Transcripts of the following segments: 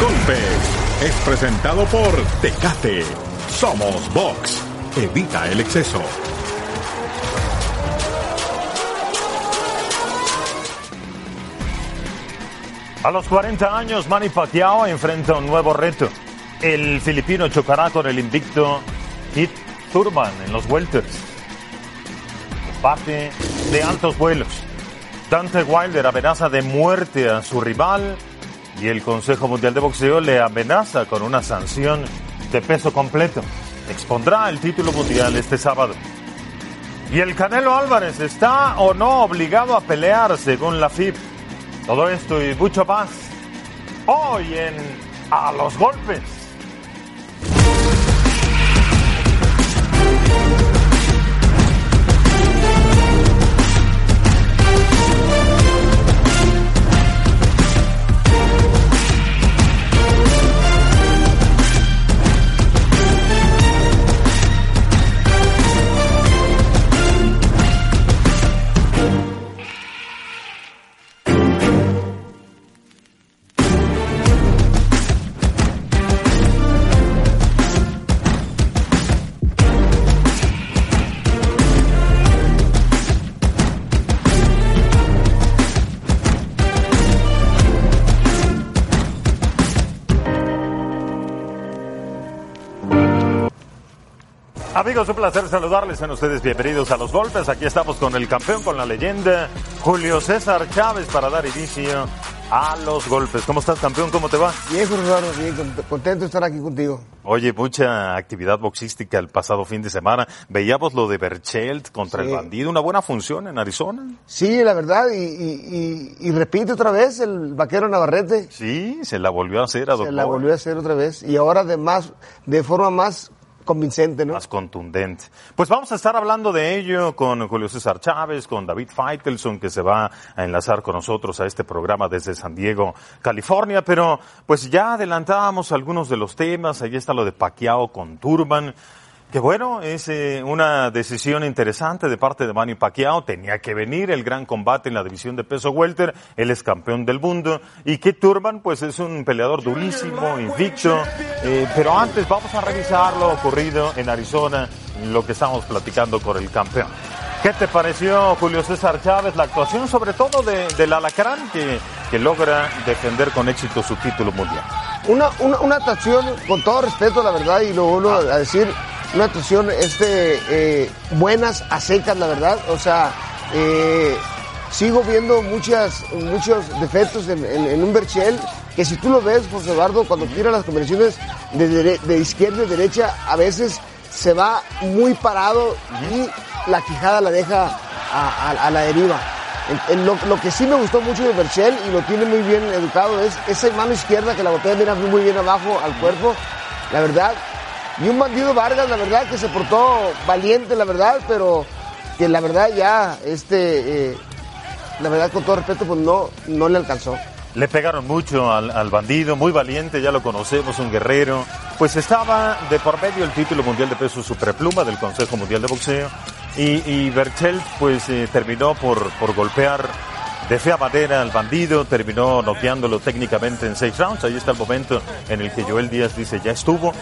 golpes es presentado por Tecate. Somos Box. Evita el exceso. A los 40 años, Manny Pacquiao enfrenta un nuevo reto. El filipino chocará con el invicto Kit Thurman en los welters. Combate de altos vuelos. Dante Wilder amenaza de muerte a su rival y el Consejo Mundial de Boxeo le amenaza con una sanción de peso completo. Expondrá el título mundial este sábado. Y el Canelo Álvarez está o no obligado a pelear según la FIB. Todo esto y mucho más hoy en A los Golpes. Amigos, un placer saludarles. Sean ustedes bienvenidos a los golpes. Aquí estamos con el campeón, con la leyenda, Julio César Chávez, para dar inicio a los golpes. ¿Cómo estás, campeón? ¿Cómo te va? Bien, Eduardo, bien, contento de estar aquí contigo. Oye, mucha actividad boxística el pasado fin de semana. Veíamos lo de Berchelt contra el bandido, una buena función en Arizona. Sí, la verdad, y, y, y, repite otra vez el vaquero Navarrete. Sí, se la volvió a hacer a doctor. Se la volvió a hacer otra vez, y ahora de, más, de forma más Más contundente. Pues vamos a estar hablando de ello con Julio César Chávez, con David Feitelson, que se va a enlazar con nosotros a este programa desde San Diego, California, pero pues ya adelantábamos algunos de los temas, ahí está lo de Paquiao con Turban. Que bueno, es eh, una decisión interesante de parte de Manny Pacquiao. Tenía que venir el gran combate en la división de peso welter. Él es campeón del mundo. Y Kit Turban, pues es un peleador durísimo, invicto. Eh, pero antes vamos a revisar lo ocurrido en Arizona, lo que estamos platicando con el campeón. ¿Qué te pareció, Julio César Chávez, la actuación sobre todo de, del Alacrán que, que logra defender con éxito su título mundial? Una, una, una actuación, con todo respeto, la verdad, y lo vuelvo a decir, una actuación este, eh, buenas a secas, la verdad. O sea, eh, sigo viendo muchas, muchos defectos en, en, un Berchel que si tú lo ves, José Eduardo, cuando tira las conversiones de, de, izquierda y derecha, a veces se va muy parado y la quijada la deja a, a, a la deriva. Lo, lo, que sí me gustó mucho de Berchel y lo tiene muy bien educado es esa mano izquierda que la botella mira muy bien abajo al cuerpo. La verdad, y un bandido Vargas, la verdad, que se portó valiente, la verdad, pero que la verdad ya, este, eh, la verdad, con todo respeto, pues no, no le alcanzó. Le pegaron mucho al, al, bandido, muy valiente, ya lo conocemos, un guerrero. Pues estaba de por medio el título mundial de peso superpluma del Consejo Mundial de Boxeo. Y, y pues eh, terminó por, por golpear de fea madera al bandido, terminó noqueándolo técnicamente en seis rounds. Ahí está el momento en el que Joel Díaz dice ya estuvo.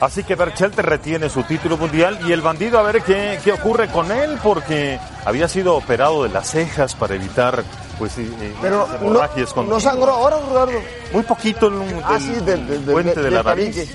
Así que Berchelte retiene su título mundial y el bandido a ver qué, qué ocurre con él porque había sido operado de las cejas para evitar pues eh, Pero hemorragias no, no sangró ahora, Eduardo. Muy poquito el, ah, sí, del, del, puente de, de la nariz.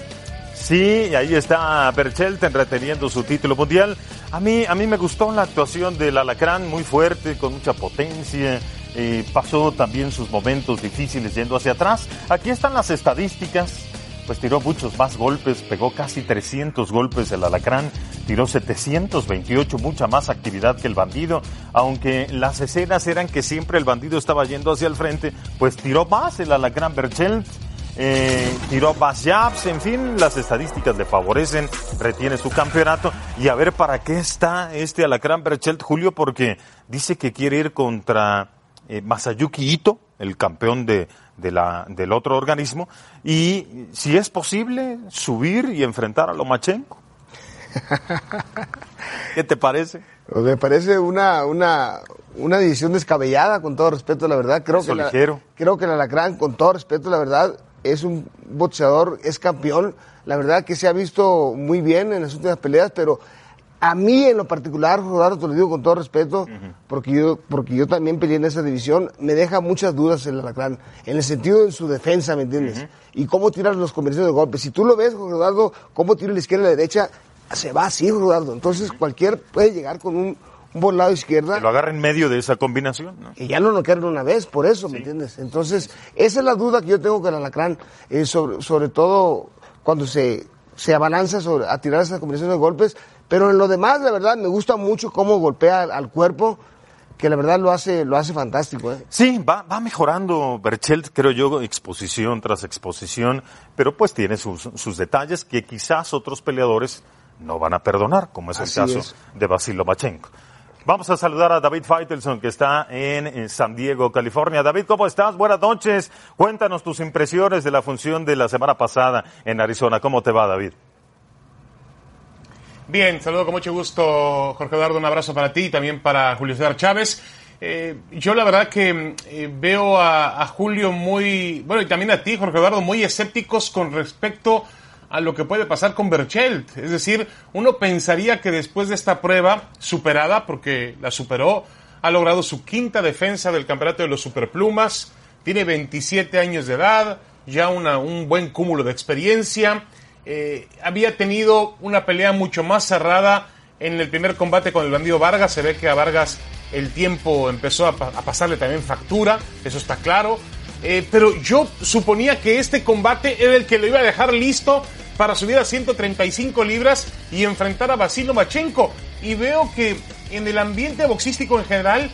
Sí, ahí está Berchelten reteniendo su título mundial. A mí, a mí me gustó la actuación del Alacrán, muy fuerte, con mucha potencia. Eh, pasó también sus momentos difíciles yendo hacia atrás. Aquí están las estadísticas pues tiró muchos más golpes, pegó casi 300 golpes el alacrán, tiró 728, mucha más actividad que el bandido, aunque las escenas eran que siempre el bandido estaba yendo hacia el frente, pues tiró más el alacrán Berchelt. Eh, tiró más jabs, en fin, las estadísticas le favorecen, retiene su campeonato y a ver para qué está este Alacrán Berchelt Julio, porque dice que quiere ir contra eh, Masayuki Ito, el campeón de, de la, del otro organismo, y si es posible, subir y enfrentar a Lomachenko. ¿Qué te parece? Pues me parece una, una, una decisión descabellada, con todo respeto, la verdad. Creo Eso que, la, creo que el Alacrán, con todo respeto, la verdad, es un boxeador, es campeón. La verdad que se ha visto muy bien en las últimas peleas, pero a mí en lo particular, Rodaro, te lo digo con todo respeto, porque, yo, porque yo también peleé en esa división, me deja muchas dudas el Alacrán, en el sentido de su defensa, ¿me entiendes? Y cómo tirar los combinaciones de golpes. Si tú lo ves, Rodado, cómo tira la izquierda y la derecha, se va así, Rodado. Entonces cualquier puede llegar con un, un buen lado izquierda. Que lo agarra en medio de esa combinación, ¿no? Y ya no lo quieren una vez, por eso, ¿me entiendes? Entonces, esa es la duda que yo tengo con el Alacrán, eh, sobre, sobre todo cuando se, se abalanza sobre, a tirar esas combinaciones de golpes, pero en lo demás, la verdad, me gusta mucho cómo golpea al, al cuerpo, que la verdad lo hace, lo hace fantástico. ¿eh? Sí, va, va mejorando Berchelt, creo yo, exposición tras exposición, pero pues tiene sus, sus detalles que quizás otros peleadores no van a perdonar, como es el caso es. de Basil Lomachenko. Vamos a saludar a David Feitelson, que está en, en San Diego, California. David, ¿cómo estás? Buenas noches. Cuéntanos tus impresiones de la función de la semana pasada en Arizona. ¿Cómo te va, David? Bien, saludo con mucho gusto, Jorge Eduardo. Un abrazo para ti y también para Julio César Chávez. Eh, yo la verdad que eh, veo a, Julio muy, bueno, y también a ti, Jorge Eduardo, muy escépticos con respecto a lo que puede pasar con Berchelt. Es decir, uno pensaría que después de esta prueba superada, porque la superó, ha logrado su quinta defensa del campeonato de los Superplumas, tiene 27 años de edad, ya una, un buen cúmulo de experiencia. Eh, había tenido una pelea mucho más cerrada en el primer combate con el bandido Vargas. Se ve que a Vargas el tiempo empezó a, pa a pasarle también factura, eso está claro. Eh, pero yo suponía que este combate era el que lo iba a dejar listo para subir a 135 libras y enfrentar a Basil Machenko. Y veo que en el ambiente boxístico en general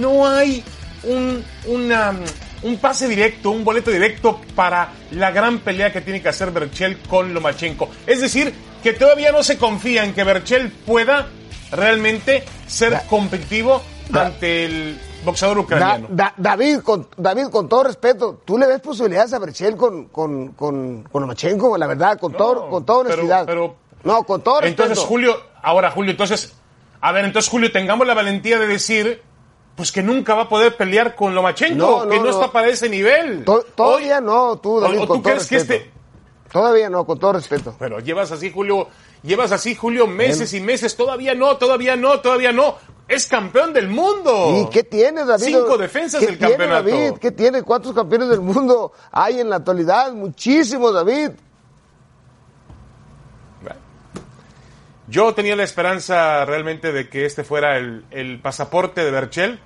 no hay un, una, un pase directo, un boleto directo para la gran pelea que tiene que hacer Berchel con Lomachenko. Es decir, que todavía no se confía en que Berchel pueda realmente ser da, competitivo da, ante el boxeador ucraniano. Da, David, con, David, con todo respeto, ¿tú le ves posibilidades a Berchel con, con, con, con Lomachenko? La verdad, con, no, todo, con toda honestidad. Pero, pero, no, con todo respeto. Entonces, Julio, ahora, Julio, entonces, a ver, entonces, Julio, tengamos la valentía de decir pues que nunca va a poder pelear con Lomachenko, no, no, que no, no, está para ese nivel. To todavía Hoy, no, tú, David, o, o con tú todo crees respeto. que este Todavía no, con todo respeto. Pero llevas así, Julio, llevas así, Julio, meses Bien. y meses, todavía no, todavía no, todavía no. Es campeón del mundo. ¿Y qué tiene, David? Cinco defensas del tiene, campeonato. David? ¿Qué tiene? ¿Cuántos campeones del mundo hay en la actualidad? Muchísimos, David. Yo tenía la esperanza realmente de que este fuera el, el pasaporte de Berchel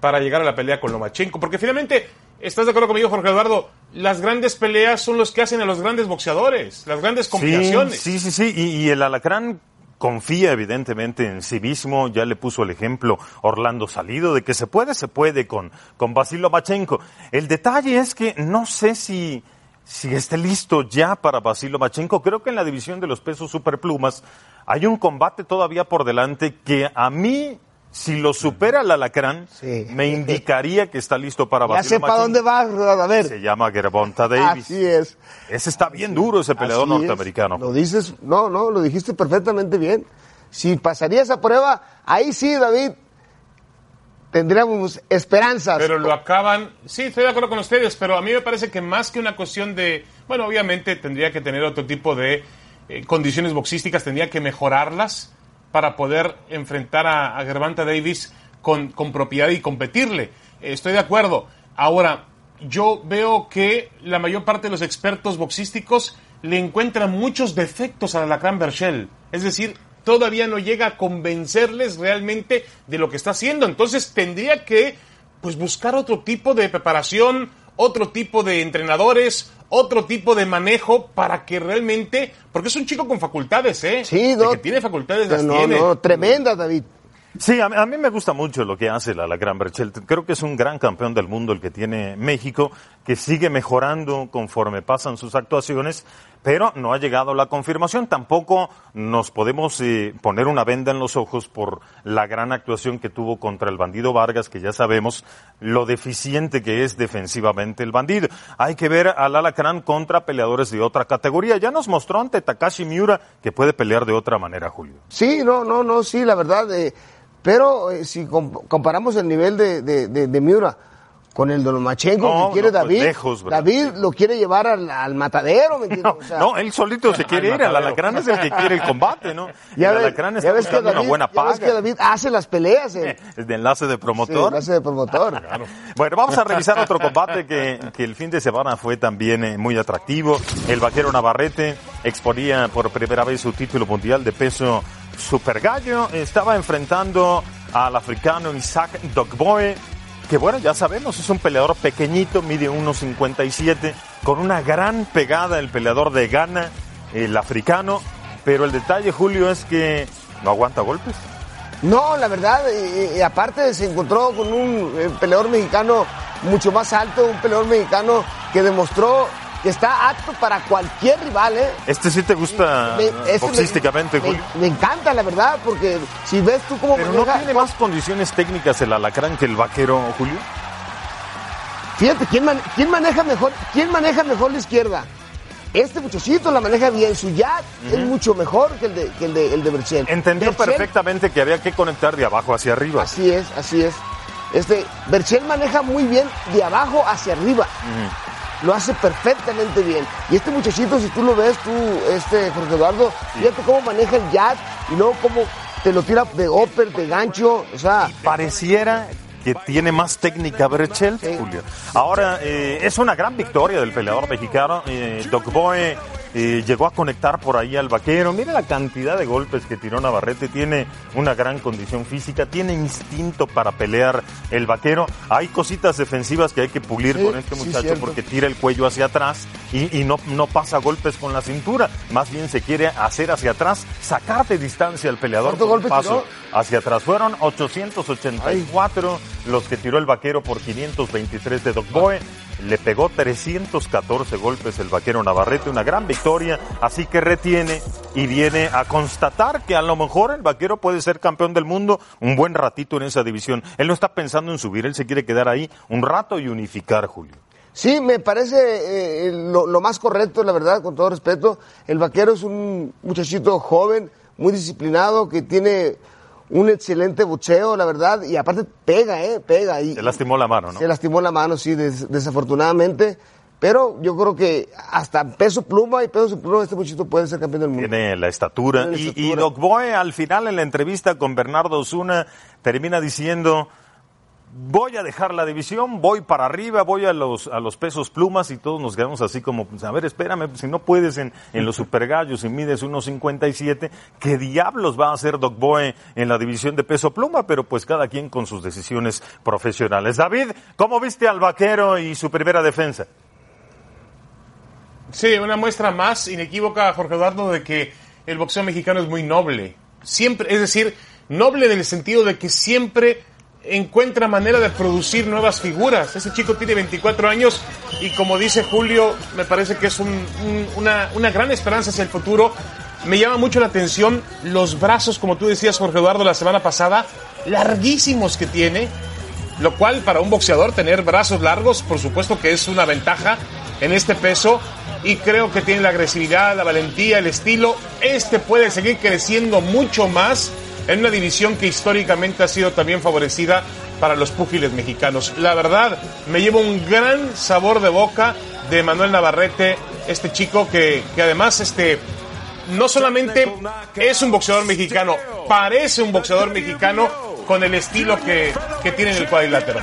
para llegar a la pelea con Lomachenko, porque finalmente, ¿estás de acuerdo conmigo, Jorge Eduardo? Las grandes peleas son los que hacen a los grandes boxeadores, las grandes combinaciones. Sí, sí, sí, sí. Y, y el alacrán confía evidentemente en sí mismo, ya le puso el ejemplo Orlando Salido de que se puede, se puede con, con Basil Lomachenko. El detalle es que no sé si, si esté listo ya para Basil Lomachenko. Creo que en la división de los pesos superplumas hay un combate todavía por delante que a mí si lo supera el alacrán, sí. me indicaría que está listo para batir. Ya sé para dónde va, a ver. Se llama Gervonta Davis. Así es. Ese está bien duro, ese peleador Así norteamericano. Es. Lo dices, no, no, lo dijiste perfectamente bien. Si pasaría esa prueba, ahí sí, David, tendríamos esperanzas. Pero lo acaban, sí, estoy de acuerdo con ustedes, pero a mí me parece que más que una cuestión de, bueno, obviamente tendría que tener otro tipo de eh, condiciones boxísticas, tendría que mejorarlas para poder enfrentar a, a Davis con, con, propiedad y competirle. Eh, estoy de acuerdo. Ahora, yo veo que la mayor parte de los expertos boxísticos le encuentran muchos defectos a la Alacrán Berchel. Es decir, todavía no llega a convencerles realmente de lo que está haciendo. Entonces tendría que pues, buscar otro tipo de preparación, otro tipo de entrenadores, otro tipo de manejo para que realmente, porque es un chico con facultades, ¿eh? Sí, no, de que tiene facultades, las no, tiene. No, tremenda, David. Sí, a, a, mí me gusta mucho lo que hace la, la Gran Berchel. Creo que es un gran campeón del mundo el que tiene México, que sigue mejorando conforme pasan sus actuaciones, pero no ha llegado la confirmación. Tampoco nos podemos eh, poner una venda en los ojos por la gran actuación que tuvo contra el bandido Vargas, que ya sabemos lo deficiente que es defensivamente el bandido. Hay que ver al Alacrán contra peleadores de otra categoría. Ya nos mostró ante Takashi Miura que puede pelear de otra manera, Julio. Sí, no, no, no, sí, la verdad. Eh, pero eh, si comparamos el nivel de, de, de, de Miura con el Dolomachenko No, que quiere no, pues David. lejos. David lo quiere llevar al, al matadero, ¿me entiendes? No, O sea, no, él solito se quiere ir. El alacrán es el que quiere el combate, ¿no? ya el ves- alacrán está ves que David, una buena ya ves paga. que David hace las peleas, eh. De enlace de Sí, promotor. lo hace de promotor. Bueno, vamos a revisar otro combate que, que el fin de semana fue también eh, muy atractivo. El vaquero Navarrete exponía por primera vez su título mundial de peso super gallo. Estaba enfrentando al africano Isaac Dogboe, que bueno, ya sabemos, es un peleador pequeñito, mide 1.57, con una gran pegada el peleador de Ghana, el africano. Pero el detalle, Julio, es que no aguanta golpes. No, la verdad, y, y aparte se encontró con un eh, peleador mexicano mucho más alto, un peleador mexicano que demostró está apto para cualquier rival, ¿eh? Este sí te gusta Me- este boxísticamente, me, Julio. me- me encanta, la verdad, porque si ves tú cómo Pero no maneja- tiene más condiciones técnicas el alacrán que el vaquero, Julio. Fíjate, ¿quién, man- quién maneja mejor, quién maneja mejor la izquierda? Este muchachito la maneja bien, su jab es mucho mejor que el de, que el de, el de Berchel. Entendió Berchel- perfectamente que había que conectar de abajo hacia arriba. Así es, así es. Este, Berchel maneja muy bien de abajo hacia arriba. Lo hace perfectamente bien. Y este muchachito, si tú lo ves, tú, este, Jorge Eduardo, fíjate cómo maneja el jab y luego cómo te lo tira de upper, de gancho. O sea, Pareciera que tiene más técnica Berchelt, Sí. Julio. Ahora, eh, es una gran victoria del peleador mexicano. Eh, Doc Boe eh, llegó a conectar por ahí al vaquero. Mira la cantidad de golpes que tiró Navarrete. Tiene una gran condición física, tiene instinto para pelear el vaquero. Hay cositas defensivas que hay que pulir Sí, con este muchacho porque tira el cuello hacia atrás y, y no, no pasa golpes con la cintura. Más bien se quiere hacer hacia atrás, sacar de distancia al peleador ¿Cuántos con un golpes paso tiró? hacia atrás. Fueron 884 los que tiró el vaquero por 523 de Doc Boe. Le pegó 314 golpes el vaquero Navarrete, una gran victoria, así que retiene y viene a constatar que a lo mejor el vaquero puede ser campeón del mundo un buen ratito en esa división. Él no está pensando en subir, él se quiere quedar ahí un rato y unificar, Julio. Sí, me parece eh, lo, lo más correcto, la verdad, con todo respeto. El vaquero es un muchachito joven, muy disciplinado, que tiene un excelente boxeo, la verdad, y aparte pega, ¿eh? Pega. Y, Se lastimó la mano, ¿no? Se lastimó la mano, sí, des- desafortunadamente. Pero yo creo que hasta peso pluma y peso pluma este muchachito puede ser campeón del mundo. Tiene la estatura. Tiene la Y, estatura. y Doc Boe al final en la entrevista con Bernardo Osuna termina diciendo, voy a dejar la división, voy para arriba, voy a los, a los pesos plumas y todos nos quedamos así como, pues, a ver, espérame, si no puedes en, en los supergallos y mides 1.57, ¿qué diablos va a hacer Doc Boe en la división de peso pluma? Pero pues cada quien con sus decisiones profesionales. David, ¿cómo viste al vaquero y su primera defensa? Sí, una muestra más inequívoca, Jorge Eduardo, de que el boxeo mexicano es muy noble. Siempre, es decir, noble en el sentido de que siempre encuentra manera de producir nuevas figuras. Ese chico tiene 24 años y como dice Julio, me parece que es un- un- una, una gran esperanza hacia el futuro. Me llama mucho la atención los brazos, como tú decías, Jorge Eduardo, la semana pasada, larguísimos que tiene, lo cual para un boxeador tener brazos largos, por supuesto que es una ventaja en este peso y creo que tiene la agresividad, la valentía, el estilo. Este puede seguir creciendo mucho más en una división que históricamente ha sido también favorecida para los púgiles mexicanos. La verdad, me llevo un gran sabor de boca de Manuel Navarrete, este chico que, que además este, no solamente es un boxeador mexicano, parece un boxeador mexicano con el estilo que, que tiene en el cuadrilátero.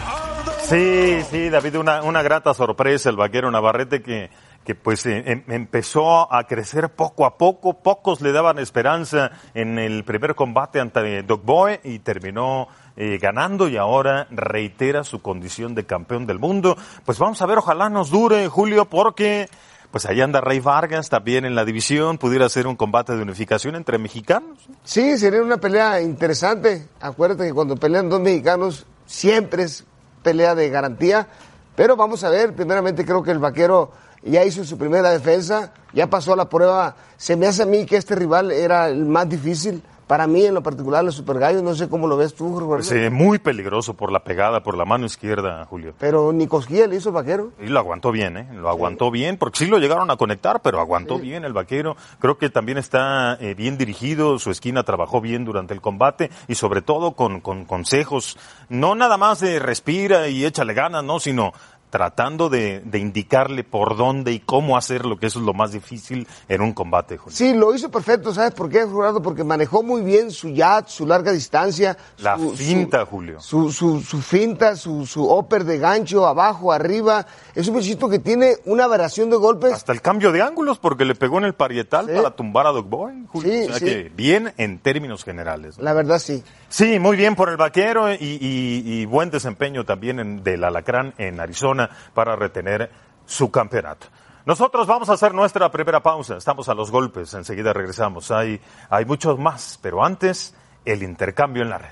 Sí, sí, David, una, una grata sorpresa el vaquero Navarrete que, que pues eh, em- empezó a crecer poco a poco, pocos le daban esperanza en el primer combate ante Doc Boe y terminó eh, ganando y ahora reitera su condición de campeón del mundo. Pues vamos a ver, ojalá nos dure, Julio, porque pues ahí anda Rey Vargas también en la división, pudiera ser un combate de unificación entre mexicanos. Sí, sería una pelea interesante. Acuérdate que cuando pelean dos mexicanos siempre es pelea de garantía. Pero vamos a ver, primeramente creo que el vaquero ya hizo su primera defensa, ya pasó la prueba. Se me hace a mí que este rival era el más difícil para mí en lo particular los Super Gallos, no sé cómo lo ves tú, Jorge. Muy peligroso por la pegada, por la mano izquierda, Julio. Pero ni cosquilla le hizo el vaquero. Y lo aguantó bien, ¿eh? Lo aguantó bien, porque sí lo llegaron a conectar, pero aguantó bien el vaquero. Creo que también está eh, bien dirigido, su esquina trabajó bien durante el combate y sobre todo con, con consejos. No nada más de respira y échale ganas, no, sino tratando de, de, indicarle por dónde y cómo hacerlo, que eso es lo más difícil en un combate, Julio. Sí, lo hizo perfecto, ¿sabes por qué, Jurado? Porque manejó muy bien su yat, su larga distancia. La su, finta, su, Julio. Su, su, su, finta, su, su upper de gancho, abajo, arriba. Es un muchachito que tiene una variación de golpes. Hasta el cambio de ángulos, porque le pegó en el parietal sí. para tumbar a Dog Boy, Julio. Sí, o sea sí. que bien en términos generales. ¿no? La verdad, sí. Sí, muy bien por el vaquero y, y, y buen desempeño también en, del Alacrán en Arizona para retener su campeonato. Nosotros vamos a hacer nuestra primera pausa. Estamos a los golpes. Enseguida regresamos. Hay, hay muchos más, pero antes, el intercambio en la red.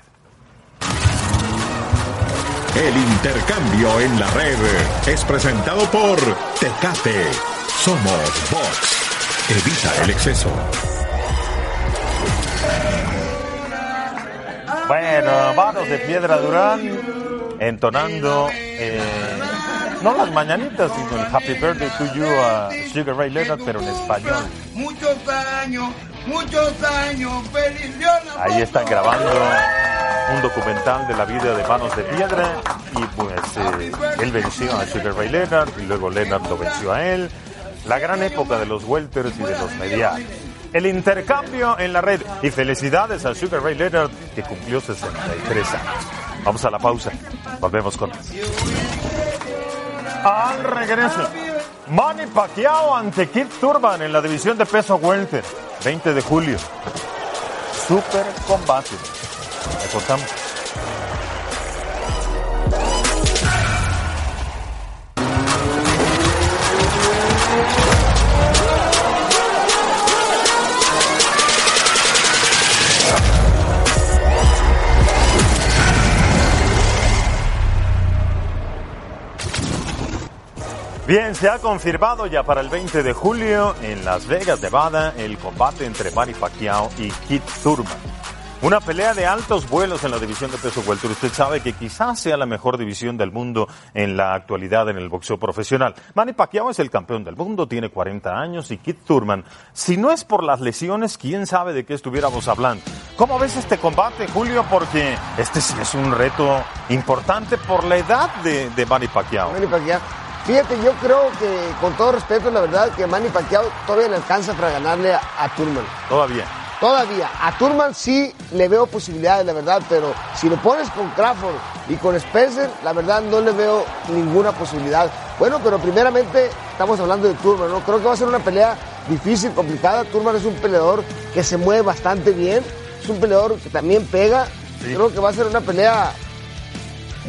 El intercambio en la red es presentado por Tecate. Somos Box. Evita el exceso. Bueno, vanos de Piedra Durán entonando eh, no las mañanitas, sino el Happy Birthday to You a Sugar Ray Leonard, pero en español. Muchos años, muchos años, feliz. Ahí están grabando un documental de la vida de Manos de Piedra y pues eh, él venció a Sugar Ray Leonard y luego Leonard lo venció a él. La gran época de los welters y de los medianos el intercambio en la red. Y felicidades a Sugar Ray Leonard, que cumplió 63 años. Vamos a la pausa. Volvemos con más. Al regreso, Manny Pacquiao ante Kid Turban en la división de peso welter. 20 de julio. Super combate. Le. Bien, se ha confirmado ya para el 20 de julio en Las Vegas, Nevada, el combate entre Manny Pacquiao y Kid Thurman. Una pelea de altos vuelos en la división de peso welter. Usted sabe que quizás sea la mejor división del mundo en la actualidad en el boxeo profesional. Manny Pacquiao es el campeón del mundo, tiene 40 años y Kid Thurman, si no es por las lesiones, quién sabe de qué estuviéramos hablando. ¿Cómo ves este combate, Julio? Porque este sí es un reto importante por la edad de, de Manny Pacquiao. Manny Pacquiao. Fíjate, yo creo que, con todo respeto, la verdad, que Manny Pacquiao todavía le alcanza para ganarle a, a Turman. Todavía. Todavía. A Turman sí le veo posibilidades, la verdad, pero si lo pones con Crawford y con Spencer, la verdad no le veo ninguna posibilidad. Bueno, pero primeramente estamos hablando de Turman, ¿no? Creo que va a ser una pelea difícil, complicada. Turman es un peleador que se mueve bastante bien, es un peleador que también pega. Sí. Creo que va a ser una pelea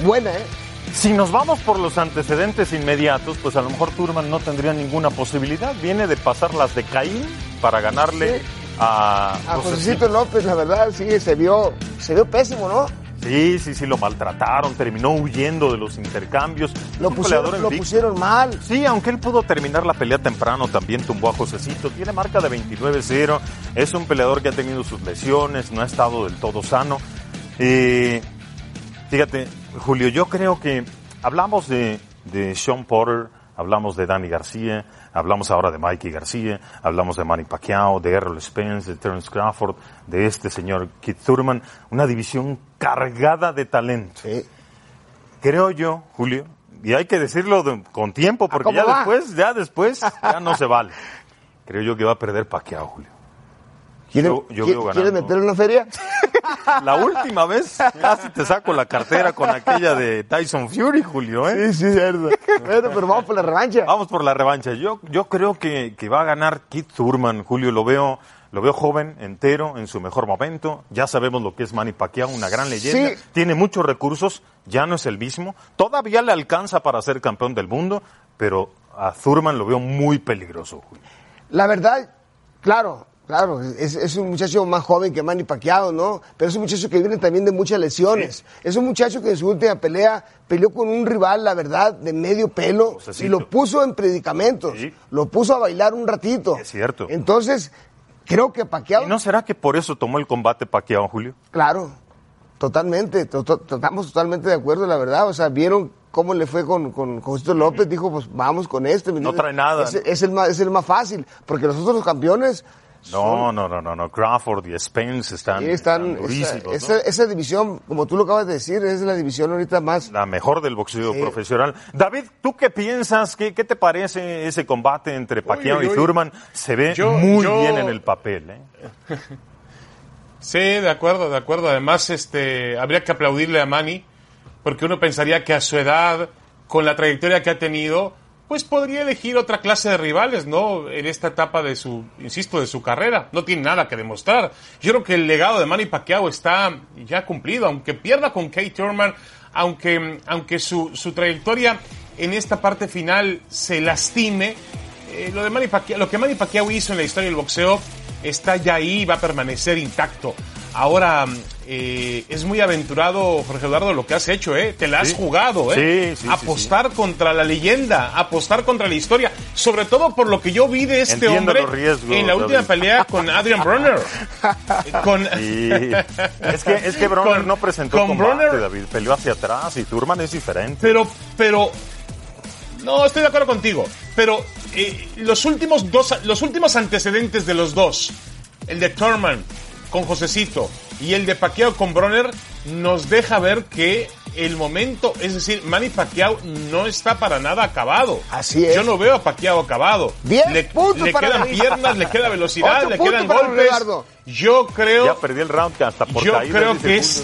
buena, ¿eh? Si nos vamos por los antecedentes inmediatos, pues a lo mejor Turman no tendría ninguna posibilidad. Viene de pasar las de Caín para ganarle sí. a... A Josecito López, la verdad, sí, se vio, se vio pésimo, ¿no? Sí, sí, sí, lo maltrataron, terminó huyendo de los intercambios. Lo, pusieron, lo pusieron, mal. Sí, aunque él pudo terminar la pelea temprano, también tumbó a Josecito. Tiene marca de 29-0. Es un peleador que ha tenido sus lesiones, no ha estado del todo sano. Eh, fíjate, Julio, yo creo que hablamos de, de Sean Porter, hablamos de Danny García, hablamos ahora de Mikey García, hablamos de Manny Pacquiao, de Errol Spence, de Terence Crawford, de este señor Kit Thurman, una división cargada de talento. Sí. Creo yo, Julio, y hay que decirlo de, con tiempo, porque ya va? después, ya después, ya no se vale. Creo yo que va a perder Pacquiao, Julio. ¿Quiere, Yo- yo ¿quiere- veo ¿Quiere ganando. meterle una feria? La última vez casi te saco la cartera con aquella de Tyson Fury, Julio, ¿eh? sí, cierto. bueno, pero vamos por la revancha. Vamos por la revancha. Yo, yo creo que, que va a ganar Kit Thurman, Julio. Lo veo, lo veo joven, entero, en su mejor momento. Ya sabemos lo que es Manny Pacquiao, una gran leyenda. Sí. Tiene muchos recursos, ya no es el mismo. Todavía le alcanza para ser campeón del mundo, pero a Thurman lo veo muy peligroso, Julio. La verdad, claro, claro, es, es un muchacho más joven que Manny Pacquiao, ¿no? Pero es un muchacho que viene también de muchas lesiones. Es un muchacho que en su última pelea peleó con un rival, la verdad, de medio pelo Josecito. y lo puso en predicamentos. Sí. Lo puso a bailar un ratito. Es cierto. Entonces, Creo que Pacquiao... ¿Y no será que por eso tomó el combate Pacquiao, Julio? Claro, totalmente, to- to- estamos totalmente de acuerdo, la verdad. O sea, vieron cómo le fue con, con José López, dijo, pues vamos con este. ¿me No trae nada. Es, es el más, es el más fácil, porque los otros campeones No, no, no, no, no. Crawford y Spence están, están, esa, ¿no? esa, esa división, como tú lo acabas de decir, es la división ahorita más... la mejor del boxeo Sí. profesional. David, ¿tú qué piensas? ¿Qué, qué te parece ese combate entre Pacquiao uy, y. Thurman? Se ve Yo- muy yo- bien en el papel, ¿eh? Sí, de acuerdo, de acuerdo. Además, este, habría que aplaudirle a Manny, porque uno pensaría que a su edad, con la trayectoria que ha tenido, pues podría elegir otra clase de rivales, ¿no? En esta etapa de su, insisto, de su carrera. No tiene nada que demostrar. Yo creo que el legado de Manny Pacquiao está ya cumplido, aunque pierda con Kate Thurman, aunque, aunque su, su trayectoria en esta parte final se lastime, eh, lo, de Manny Pacquiao- lo que Manny Pacquiao hizo en la historia del boxeo está ya ahí y va a permanecer intacto. Ahora, eh, es muy aventurado, Jorge Eduardo, lo que has hecho, ¿eh? Te la has Sí. jugado, ¿eh? Sí, sí, apostar contra la leyenda, apostar contra la historia. Sobre todo por lo que yo vi de este Entiendo hombre riesgos, en la última David. pelea con Adrian Bronner. con, es que, es que Bronner Con- no presentó con combate, Bronner- David. Peleó hacia atrás y Thurman es diferente. Pero, pero. No, estoy de acuerdo contigo. Pero eh, los últimos dos, los últimos antecedentes de los dos, el de Thurman con Josecito y el de Pacquiao con Bronner, nos deja ver que el momento, es decir, Manny Pacquiao no está para nada acabado. Así es. Yo no veo a Pacquiao acabado. Diez le puntos le para quedan piernas, le queda velocidad, le quedan golpes. Yo creo ya perdió el round que hasta por yo creo que es,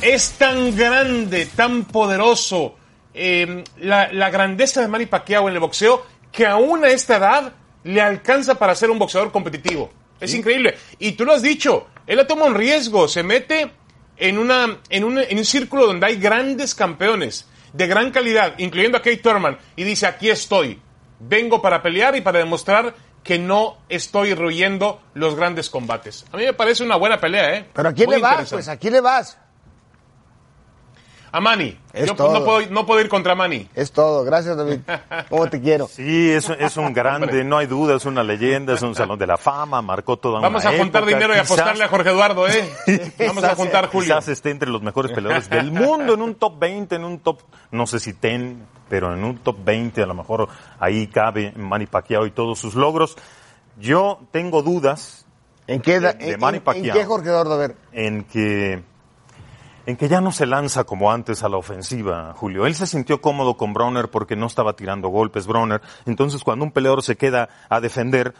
es tan grande, tan poderoso eh, la, la grandeza de Manny Pacquiao en el boxeo que aún a esta edad le alcanza para ser un boxeador competitivo. Es increíble. Y tú lo has dicho, él ha tomado un riesgo, se mete en, una, en, un, en un círculo donde hay grandes campeones de gran calidad, incluyendo a Kate Thurman, y dice, aquí estoy, vengo para pelear y para demostrar que no estoy rehuyendo los grandes combates. A mí me parece una buena pelea, ¿eh? Pero ¿a quién Muy le vas? Pues ¿a quién le vas? A Manny. Es Yo todo. no puedo, no puedo ir contra Manny. Es todo, gracias David. ¿Cómo te quiero? Sí, es, es un grande, no hay duda, es una leyenda, es un salón de la fama, marcó toda Vamos una a juntar época, dinero y quizás- apostarle a Jorge Eduardo, ¿eh? Vamos a juntar, Julio. Quizás esté entre los mejores peleadores del mundo, en un top 20, en un top, no sé si 10, pero en un top 20 a lo mejor ahí cabe Manny Pacquiao y todos sus logros. Yo tengo dudas ¿En qué, da- De- de en- Manny en- qué Jorge Eduardo? A ver. en que en que ya no se lanza como antes a la ofensiva, Julio. Él se sintió cómodo con Bronner porque no estaba tirando golpes Bronner. Entonces, cuando un peleador se queda a defender,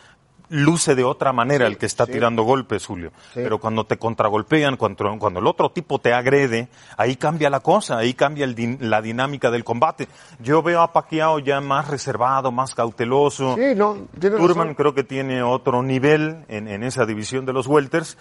luce de otra manera el que está tirando golpes, Julio. Pero cuando te contragolpean, cuando, cuando el otro tipo te agrede, ahí cambia la cosa, ahí cambia el din- la dinámica del combate. Yo veo a Pacquiao ya más reservado, más cauteloso. Sí, no, tiene Turman razón. creo que tiene otro nivel en, en esa división de los welters.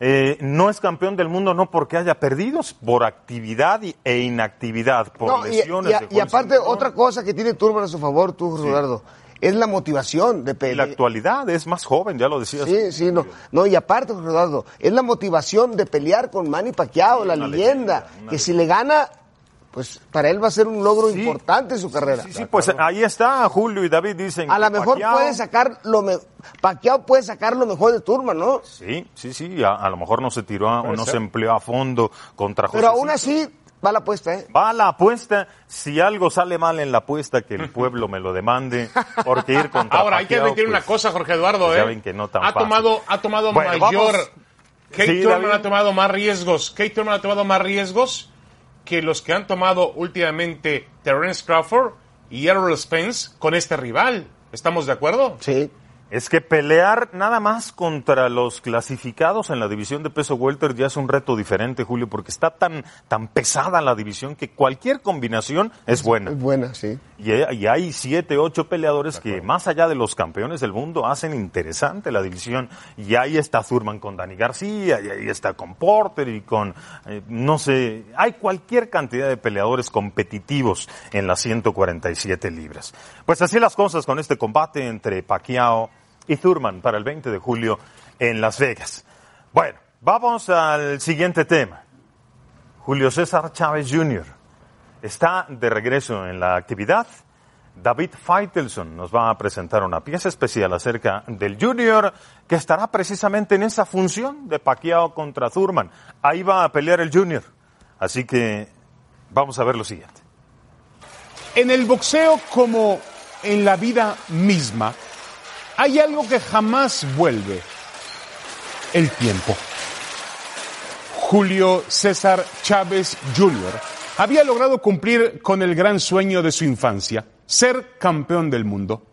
Eh, no es campeón del mundo no porque haya perdido, es por actividad y- e inactividad, por No, y, lesiones. y a- y el aparte, otra cosa que tiene Turman a su favor, tú, Eduardo, es la motivación de Y la actualidad es más joven, ya lo decías. Sí, sí, no. No, y aparte, Jorge Eduardo, es la motivación de pelear con Manny Pacquiao, la leyenda, que si le gana, pues para él va a ser un logro importante en su carrera. Sí, sí, pues ahí está, Julio y David dicen A lo mejor Pacquiao- puede sacar lo me... Pacquiao puede sacar lo mejor de Turman, ¿no? Sí, sí, sí, a, a lo mejor no se tiró a- o no ser. se empleó a fondo contra José. Pero aún así, va la apuesta, ¿eh? Va la apuesta, si algo sale mal en la apuesta, que el pueblo me lo demande, porque ir contra Ahora, hay que admitir pues, una cosa, Jorge Eduardo, pues ¿eh? ya ven que no tan ha, fácil. tomado, ha tomado Bueno, mayor... vamos. Kate David. ha tomado más riesgos. Kate Thurman ha tomado más riesgos que los que han tomado últimamente Terence Crawford y Errol Spence con este rival. ¿Estamos de acuerdo? Sí. Es que pelear nada más contra los clasificados en la división de peso welter ya es un reto diferente, Julio, porque está tan, tan pesada la división que cualquier combinación es buena. Es buena, sí. Y hay, siete, ocho peleadores que más allá de los campeones del mundo hacen interesante la división. Y ahí está Thurman con Dani García, y ahí está con Porter y con, eh, no sé, hay cualquier cantidad de peleadores competitivos en las 147 libras. Pues así las cosas con este combate entre Pacquiao y Thurman para el 20 de julio en Las Vegas. Bueno, vamos al siguiente tema. Julio César Chávez Jr. está de regreso en la actividad David Feitelson nos va a presentar una pieza especial acerca del Junior que estará precisamente en esa función de Pacquiao contra Thurman. Ahí va a pelear el Junior. Así que vamos a ver lo siguiente. En el boxeo como en la vida misma, hay algo que jamás vuelve, el tiempo. Julio César Chávez Jr. había logrado cumplir con el gran sueño de su infancia, ser campeón del mundo.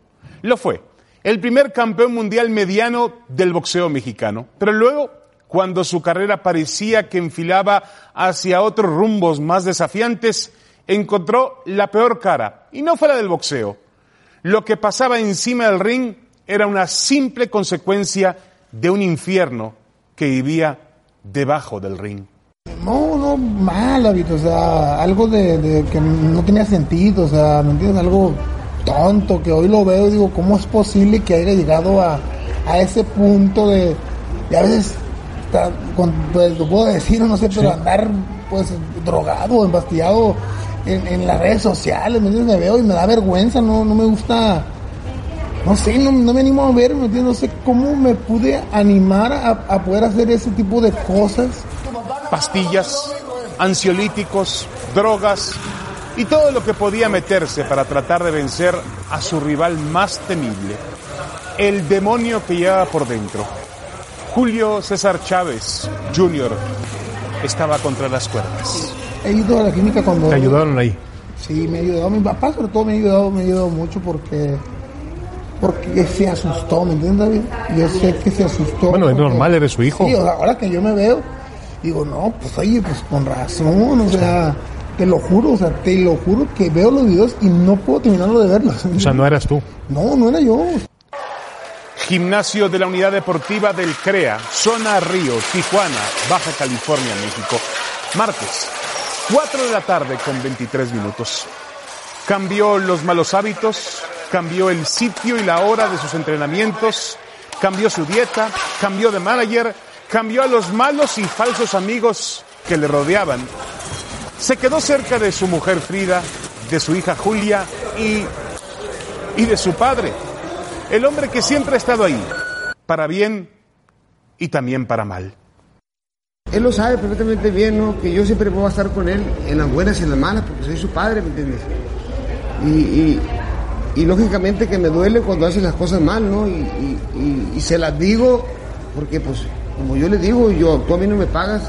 Lo fue, el primer campeón mundial mediano del boxeo mexicano. Pero luego, cuando su carrera parecía que enfilaba hacia otros rumbos más desafiantes, encontró la peor cara, y no fue la del boxeo. Lo que pasaba encima del ring era una simple consecuencia de un infierno que vivía debajo del ring. No, no, mal, o sea, algo de, que no tenía sentido, o sea, ¿me entiendes? Algo tonto, que hoy lo veo y digo, ¿cómo es posible que haya llegado a, a ese punto de, y a veces, pues lo puedo decir, no sé, pero andar pues drogado, embastillado en, en, las redes sociales, ¿me entiendes? Me veo y me da vergüenza, no, no me gusta no sé, no, me animo a ver, ¿me No sé cómo me pude animar a, poder hacer ese tipo de cosas. Pastillas, ansiolíticos, drogas y todo lo que podía meterse para tratar de vencer a su rival más temible, el demonio que llevaba por dentro. Julio César Chávez Jr. estaba contra las cuerdas. He ido a la clínica cuando... ¿Te ayudaron ahí? Sí, me ha ayudado. Mi papá sobre todo me ha ayudado, me ha ayudado mucho porque porque se asustó, ¿me entiendes, David? Yo sé que se asustó. Bueno, es normal, eres su hijo. Sí, ahora que yo me veo, digo, no, pues oye, pues con razón, o sea, te lo juro, o sea, te lo juro que veo los videos y no puedo terminarlo de verlos. O sea, no eras tú. No, no era yo. Gimnasio de la Unidad Deportiva del CREA, Zona Río, Tijuana, Baja California, México. Martes, 4 de la tarde con 23 minutos. Cambió los malos hábitos, cambió el sitio y la hora de sus entrenamientos, cambió su dieta, cambió de manager, cambió a los malos y falsos amigos que le rodeaban. Se quedó cerca de su mujer Frida, de su hija Julia y, y de su padre, el hombre que siempre ha estado ahí, para bien y también para mal. Él lo sabe perfectamente bien, ¿no? Que yo siempre puedo estar con él en las buenas y en las malas, porque soy su padre, ¿me entiendes? y, y lógicamente que me duele cuando hacen las cosas mal, ¿no? Y, y, se las digo porque pues como yo le digo, yo, tú a mí no me pagas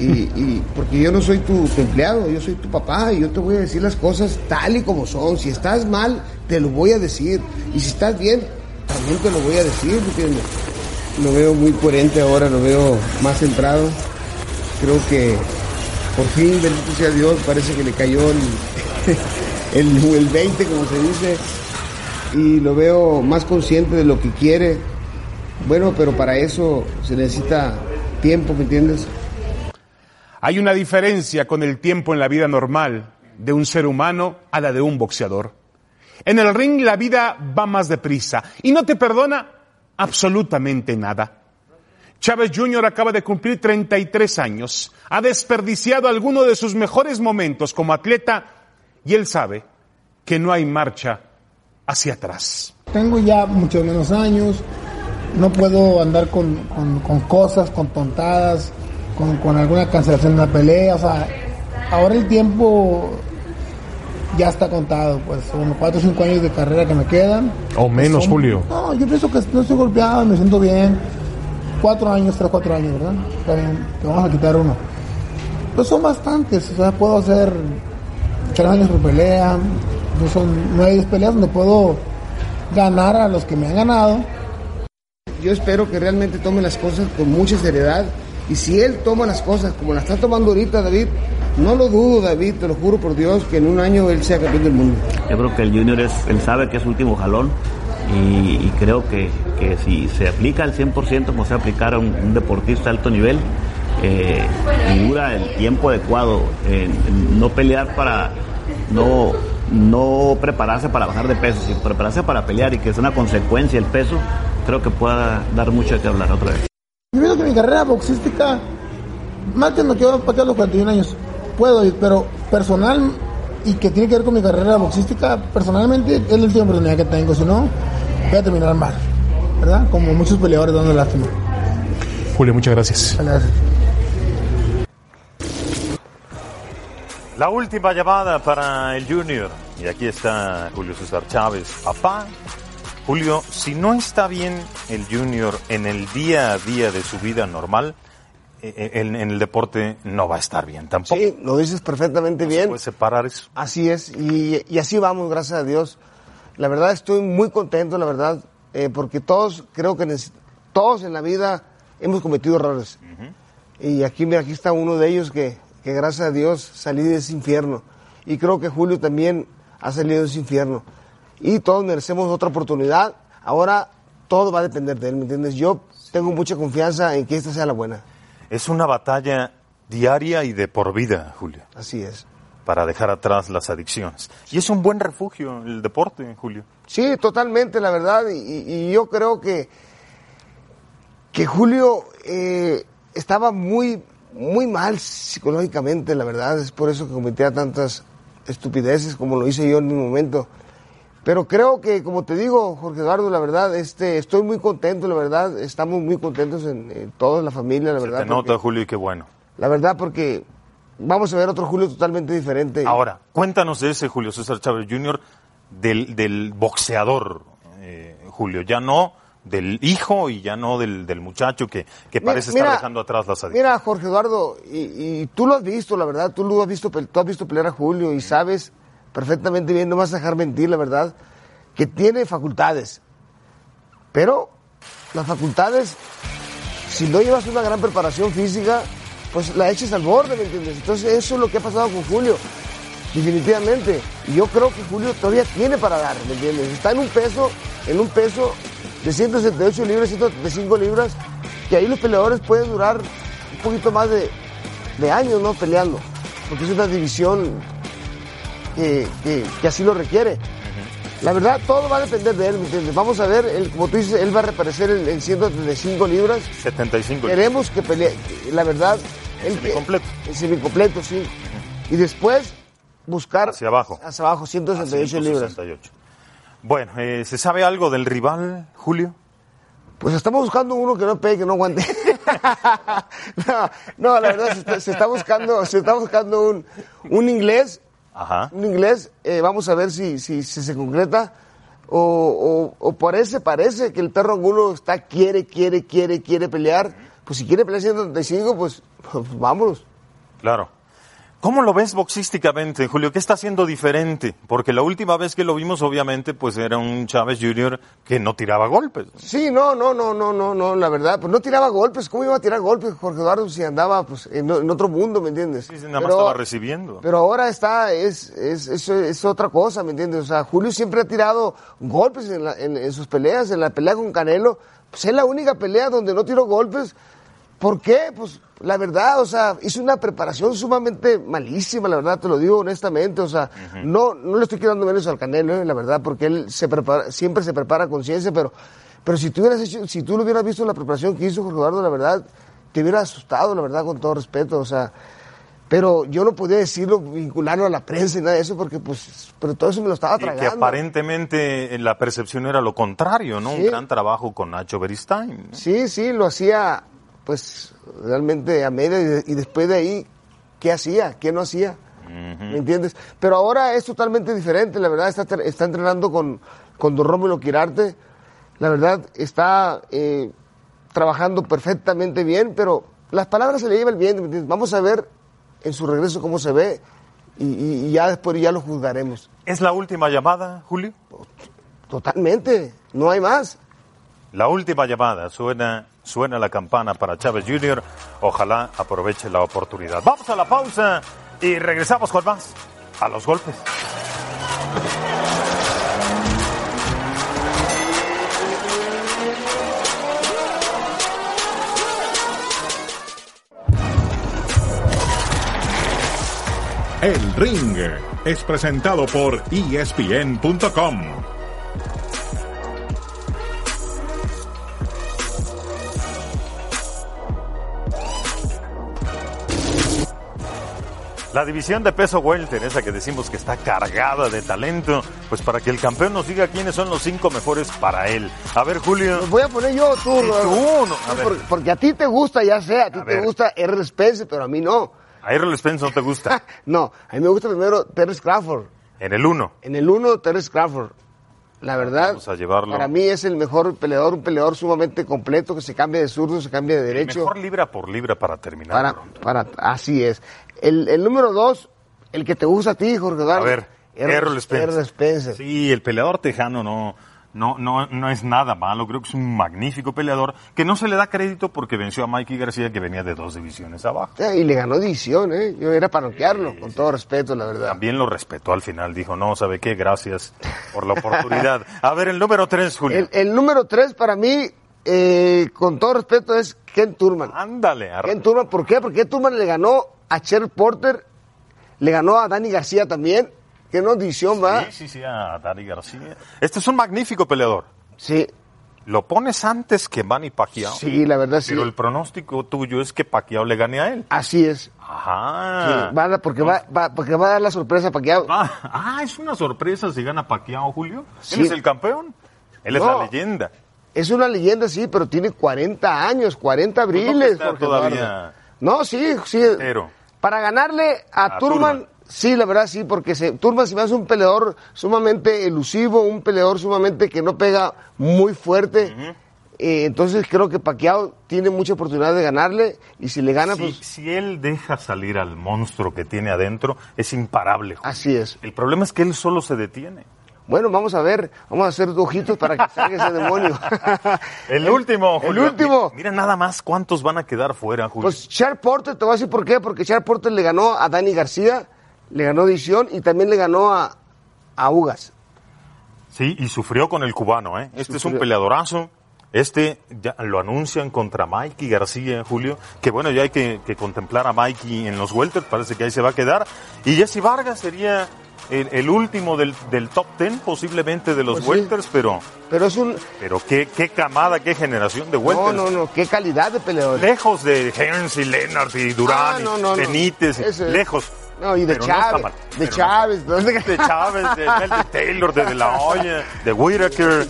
y, porque yo no soy tu, empleado, yo soy tu papá y yo te voy a decir las cosas tal y como son. Si estás mal, te lo voy a decir y si estás bien, también te lo voy a decir, ¿entiendes? Lo veo muy coherente ahora, lo veo más centrado. Creo que por fin, bendito sea Dios, parece que le cayó el... el, el 20, como se dice, y lo veo más consciente de lo que quiere. Bueno, pero para eso se necesita tiempo, ¿me entiendes? Hay una diferencia con el tiempo en la vida normal de un ser humano a la de un boxeador. En el ring la vida va más deprisa y no te perdona absolutamente nada. Chávez Jr. acaba de cumplir 33 años, ha desperdiciado alguno de sus mejores momentos como atleta y él sabe que no hay marcha hacia atrás. Tengo ya muchos menos años, no puedo andar con, cosas, con tontadas, con, alguna cancelación de una pelea, o sea, ahora el tiempo ya está contado, pues son cuatro o cinco años de carrera que me quedan. O menos, Julio. No, yo pienso que no estoy golpeado, me siento bien. Cuatro años, tres, cuatro años, ¿verdad? Está bien, te vamos a quitar uno. Pues son bastantes, o sea, puedo hacer tres años por pelea, no son nueve peleas donde puedo ganar a los que me han ganado. Yo espero que realmente tome las cosas con mucha seriedad y si él toma las cosas como las está tomando ahorita David, no lo dudo David, te lo juro por Dios que en un año él sea campeón del mundo. Yo creo que el Junior es, él sabe que es su último jalón y, creo que, que, si se aplica al 100% como se aplicara a un, deportista de alto nivel, eh, dura el tiempo adecuado, en no pelear para no, no prepararse para bajar de peso, sino prepararse para pelear y que es una consecuencia el peso, creo que pueda dar mucho de qué hablar otra vez. Yo veo que mi carrera boxística, más que no quiero patear los 41 años, puedo ir, pero personal, y que tiene que ver con mi carrera boxística, personalmente es la última oportunidad que tengo, si no, voy a terminar mal, ¿verdad? Como muchos peleadores dando lástima. Julio, muchas gracias. Gracias. La última llamada para el Junior. Y aquí está Julio César Chávez. Papá, Julio, si no está bien el Junior en el día a día de su vida normal, eh, eh, en, en el deporte no va a estar bien tampoco. Sí, lo dices perfectamente No se bien. puede separar eso. Así es, y, y así vamos, gracias a Dios. La verdad estoy muy contento, la verdad, eh, porque todos, creo que todos en la vida hemos cometido errores. Y aquí, mira, aquí está uno de ellos que, que gracias a Dios salí de ese infierno. Y creo que Julio también ha salido de ese infierno. Y todos merecemos otra oportunidad. Ahora todo va a depender de él, ¿me entiendes? Yo tengo mucha confianza en que esta sea la buena. Es una batalla diaria y de por vida, Julio, Así es. para dejar atrás las adicciones. Y es un buen refugio el deporte, Julio. Sí, totalmente, la verdad. Y, yo creo que, que Julio eh, estaba muy, muy mal psicológicamente, la verdad. Es por eso que cometía tantas estupideces como lo hice yo en mi momento. Pero creo que, como te digo, Jorge Eduardo, la verdad, este, estoy muy contento, la verdad. Estamos muy contentos en, en toda la familia, la Se verdad. te nota, Julio, y qué bueno. la verdad, porque vamos a ver otro Julio totalmente diferente. Ahora, cuéntanos de ese Julio César Chávez Jr., del, del boxeador, eh, Julio, ya no del hijo y ya no del, del muchacho que, que parece mira- estar dejando atrás las adicciones. Mira, Jorge Eduardo, y, y tú lo has visto, la verdad, tú lo has visto, tú has visto pelear a Julio y sabes perfectamente bien, no vas a dejar mentir, la verdad, que tiene facultades. Pero las facultades, si no llevas una gran preparación física, pues la eches al borde, ¿me entiendes? Entonces eso es lo que ha pasado con Julio, definitivamente. Y yo creo que Julio todavía tiene para dar, ¿me entiendes? Está en un peso, en un peso de 178 libras, 135 libras, que ahí los peleadores pueden durar un poquito más de, de años, ¿no? Peleando, porque es una división que, que- que así lo requiere. La verdad, todo va a depender de él, ¿me entiendes? Vamos a ver, él, como tú dices, él va a reaparecer en, en 135 libras. 75. Queremos que pelee, la verdad, él, Semicompleto. El semicompleto, sí. Y después buscar Hacia abajo. Hacia abajo, 168 libras. 168. Bueno, eh, ¿se sabe algo del rival, Julio? Pues estamos buscando uno que no pegue, que no aguante. no, no, la verdad se está, se está buscando, se está buscando un, un inglés, Ajá. un inglés. eh, vamos a ver si, si, si se concreta. O, o, o parece, parece que el perro angulo está, quiere, quiere, quiere, quiere pelear. Pues si quiere pelear 135, pues, pues vámonos. Claro. ¿Cómo lo ves boxísticamente, Julio? ¿Qué está haciendo diferente? Porque la última vez que lo vimos, obviamente, pues era un Chávez Jr. que no tiraba golpes. Sí, no, no, no, no, no, no, la verdad, pues no tiraba golpes, ¿cómo iba a tirar golpes Jorge Eduardo si andaba pues en, en otro mundo, ¿me entiendes? Sí, nada más estaba recibiendo. Pero ahora está, es, es, es, es otra cosa, ¿me entiendes? O sea, Julio siempre ha tirado golpes en, la- en- en sus peleas, en la pelea con Canelo, pues es la única pelea donde no tiró golpes. ¿Por qué? Pues la verdad, o sea, hizo una preparación sumamente malísima, la verdad, te lo digo honestamente, o sea, no, no le estoy quedando menos al Canelo, eh, la verdad, porque él se prepara, siempre se prepara con ciencia, pero, pero si tú hubieras hecho, si tú lo hubieras visto la preparación que hizo Jorge Eduardo, la verdad, te hubiera asustado, la verdad, con todo respeto, o sea, pero yo no podía decirlo, vincularlo a la prensa y nada de eso, porque pues, pero todo eso me lo estaba Y que tragando. aparentemente eh, la percepción era lo contrario, ¿no? Sí. Un gran trabajo con Nacho Beristain. ¿no? Sí, sí, lo hacía, pues, realmente a media y, de- y después de ahí, ¿qué hacía? ¿Qué no hacía? ¿Me entiendes? Pero ahora es totalmente diferente, la verdad, está, está entrenando con, con Don Rómulo Quirarte, la verdad, está eh, trabajando perfectamente bien, pero las palabras se le llevan bien, ¿me entiendes? Vamos a ver en su regreso cómo se ve y, y- y ya después ya lo juzgaremos. ¿Es la última llamada, Julio? Totalmente, no hay más. La última llamada. Suena, suena la campana para Chávez Jr. Ojalá aproveche la oportunidad. Vamos a la pausa y regresamos con más. A los golpes. El Ring es presentado por ESPN.com. La división de peso welter, esa que decimos que está cargada de talento, pues para que el campeón nos diga quiénes son los cinco mejores para él. A ver, Julio. Los voy a poner yo, tú. Sí, tú, no, a porque, porque a ti te gusta, ya sé, a ti A te ver. gusta R. Spence, pero a mí no. A Errol Spence no te gusta. no, a mí me gusta primero Terence Crawford. En el uno. En el uno, Terence Crawford. La verdad, Vamos a llevarlo. para mí es el mejor peleador, un peleador sumamente completo, que se cambia de zurdo, se cambia de derecho. Mejor libra por libra para terminar. Para, pronto. para, así es. El, el número dos, el que te gusta a ti, Jorge A Eduardo. ver, Errol Spence. Errol Spence. Sí, el peleador tejano no, no, no, no es nada malo. Creo que es un magnífico peleador que no se le da crédito porque venció a Mikey García que venía de dos divisiones abajo. Sí, Y le ganó división, ¿eh? Yo era para noquearlo, con todo respeto, la verdad. También lo respetó al final. Dijo, no, ¿sabe qué? Gracias por la oportunidad. A ver, el número tres, Julio. El, el número tres para mí, eh, con todo respeto, es Ken Turman. Ándale. ar- Ken Turman, ¿por qué? Porque Ken Turman le ganó a Cher Porter, le ganó a Dani García también. Que no división, va. Sí, sí, sí, a Dani García. Este es un magnífico peleador. Sí, Lo pones antes que Manny Pacquiao. sí, la verdad sí. Pero el pronóstico tuyo es que Pacquiao le gane a él. Así es. Ajá. Sí, va a porque, va, va- porque va a dar la sorpresa para que Ah, ah, es una sorpresa si gana Pacquiao, Julio. Sí. Él es el campeón. Él es No. la leyenda. Es una leyenda, sí, pero tiene 40 años, 40 Pues no todavía Eduardo. No, sí, sí. Pero Para ganarle a, A Turman, Turman. Sí, la verdad sí, porque se, Turman se me hace un peleador sumamente elusivo, un peleador sumamente que no pega muy fuerte. Eh, entonces creo que Pacquiao tiene mucha oportunidad de ganarle y si le gana, si, pues si él deja salir al monstruo que tiene adentro, es imparable. Julio. así es. El problema es que él solo se detiene. Bueno, vamos a ver, vamos a hacer ojitos para que salga ese demonio. El último, el Julio. último. Mi- Mira nada más cuántos van a quedar fuera, Julio. Pues Char Porter, te voy a decir por qué, porque Char Porter le ganó a Dani García, le ganó edición y también le ganó a, a Ugas. Sí, y sufrió con el cubano, ¿eh? Este es un peleadorazo. Este ya lo anuncian contra Mikey García, Julio. Que bueno, ya hay que, que contemplar a Mikey en los welters, parece que ahí se va a quedar. Y Jesse Vargas sería el, el último del, del top ten, posiblemente de los Pues sí. welters, pero, Pero es un... pero qué, qué camada, qué generación de No, welters. no, no, qué calidad de peleador. Lejos de Hearns y Leonard y Durán Ah, y no, no, no. Benítez, Ese- lejos. No, y de Pero no Chávez, mal, de no Chávez. ¿no? de Chávez, de, de Taylor, de De La Hoya, de Whitaker.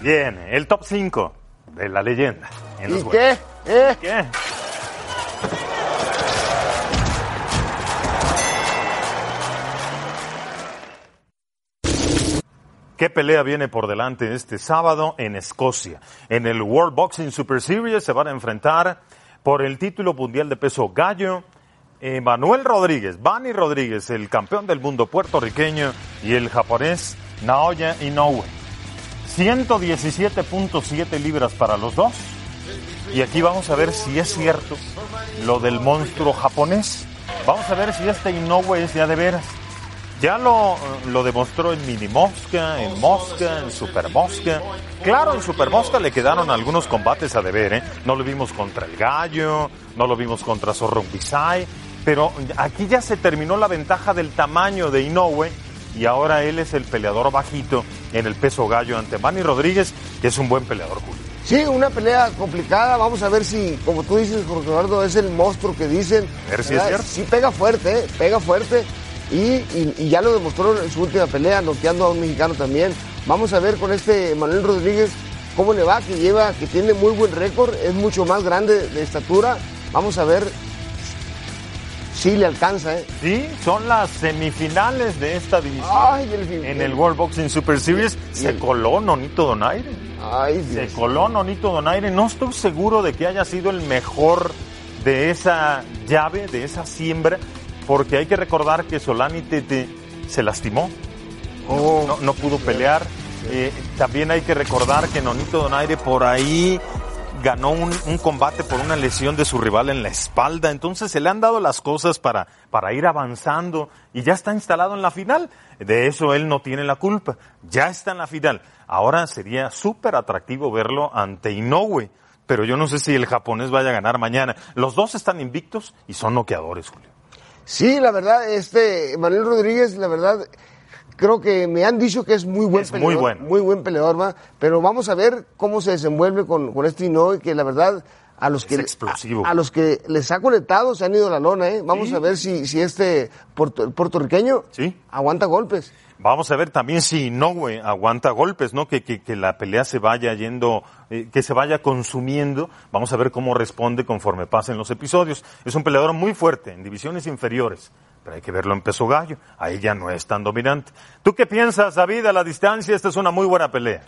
Bien, el top 5 de la leyenda. en ¿Y qué? ¿Eh? ¿Qué? ¿Qué pelea viene por delante este sábado en Escocia? En el World Boxing Super Series se van a enfrentar por el título mundial de peso gallo eh, Manuel Rodríguez, Bani Rodríguez, el campeón del mundo puertorriqueño, y el japonés Naoya Inoue. 117.7 libras para los dos. Y aquí vamos a ver si es cierto lo del monstruo japonés. Vamos a ver si este Inoue es ya de veras. Ya lo, lo demostró en Mini Mosca, en Mosca, en Super Mosca. Claro, en Super Mosca le quedaron algunos combates a deber, ¿eh? No lo vimos contra el Gallo, no lo vimos contra Zorro Bisay, pero aquí ya se terminó la ventaja del tamaño de Inoue y ahora él es el peleador bajito en el peso gallo ante Manny Rodríguez, que es un buen peleador, Julio. Sí, una pelea complicada. Vamos a ver si, como tú dices, Jorge Eduardo, es el monstruo que dicen. A ver si es cierto. Sí pega fuerte, ¿eh? pega fuerte. Y, y- y ya lo demostró en su última pelea, noqueando a un mexicano también. Vamos a ver con este Manuel Rodríguez cómo le va, que lleva, que tiene muy buen récord, es mucho más grande de estatura. Vamos a ver si le alcanza, ¿eh? Sí, son las semifinales de esta división. Ay, En el World Boxing Super Series se coló Nonito Donaire. Ay, Se Dios. coló Nonito Donaire. No estoy seguro de que haya sido el mejor de esa llave, de esa siembra, porque hay que recordar que Solani Tete se lastimó, Oh, no, no pudo pelear. Eh, también hay que recordar que Nonito Donaire por ahí ganó un, un combate por una lesión de su rival en la espalda. Entonces se le han dado las cosas para, para ir avanzando y ya está instalado en la final. De eso él no tiene la culpa. Ya está en la final. Ahora sería súper atractivo verlo ante Inoue. Pero yo no sé si el japonés vaya a ganar mañana. Los dos están invictos y son noqueadores, Julio. Sí, la verdad, este Manuel Rodríguez, la verdad, creo que me han dicho que es muy buen Es muy peleador. bueno. Muy buen peleador, va. Pero vamos a ver cómo se desenvuelve con, con este Inoue, que la verdad a los Es que explosivo. A, a los que les ha conectado se han ido a la lona, ¿eh? Vamos Sí. a ver si, si este puerto- puertorriqueño Sí. aguanta golpes. Vamos a ver también si Inoue aguanta golpes, ¿no? Que, que, que la pelea se vaya yendo, eh, que se vaya consumiendo. Vamos a ver cómo responde conforme pasen los episodios. Es un peleador muy fuerte en divisiones inferiores, pero hay que verlo en peso gallo. Ahí ya no es tan dominante. ¿Tú qué piensas, David, a la distancia? Esta es una muy buena pelea.